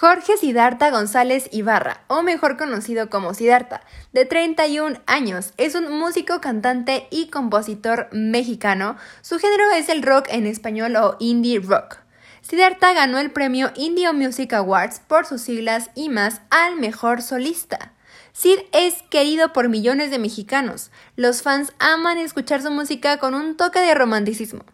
Jorge Sidarta González Ibarra, o mejor conocido como Sidarta, de 31 años, es un músico, cantante y compositor mexicano. Su género es el rock en español o indie rock. Siddhartha ganó el premio Indio Music Awards por sus siglas y más al mejor solista. Sid es querido por millones de mexicanos. Los fans aman escuchar su música con un toque de romanticismo.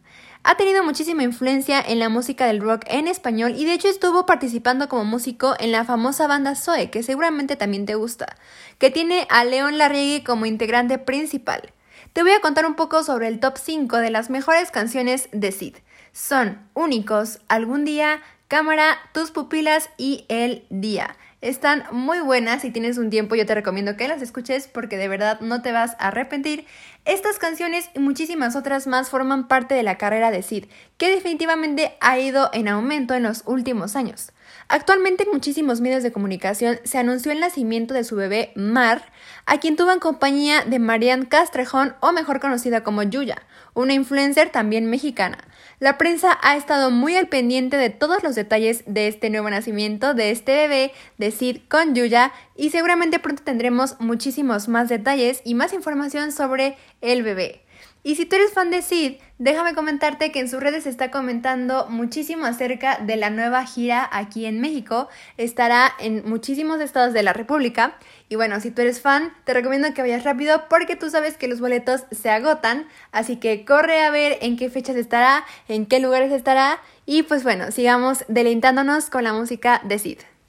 Ha tenido muchísima influencia en la música del rock en español y de hecho estuvo participando como músico en la famosa banda Zoe, que seguramente también te gusta, que tiene a León Larregui como integrante principal. Te voy a contar un poco sobre el top 5 de las mejores canciones de Sid. Son Únicos, Algún día, Cámara, Tus pupilas y El día. Están muy buenas, si tienes un tiempo yo te recomiendo que las escuches porque de verdad no te vas a arrepentir. Estas canciones y muchísimas otras más forman parte de la carrera de Sid, que definitivamente ha ido en aumento en los últimos años. Actualmente en muchísimos medios de comunicación se anunció el nacimiento de su bebé Mar, a quien tuvo en compañía de Marianne Castrejón o mejor conocida como Yuya, una influencer también mexicana. La prensa ha estado muy al pendiente de todos los detalles de este nuevo nacimiento de este bebé de Sid con Yuya y seguramente pronto tendremos muchísimos más detalles y más información sobre el bebé. Y si tú eres fan de Sid, déjame comentarte que en sus redes se está comentando muchísimo acerca de la nueva gira aquí en México. Estará en muchísimos estados de la República. Y bueno, si tú eres fan, te recomiendo que vayas rápido porque tú sabes que los boletos se agotan. Así que corre a ver en qué fechas estará, en qué lugares estará. Y pues bueno, sigamos deleitándonos con la música de Sid.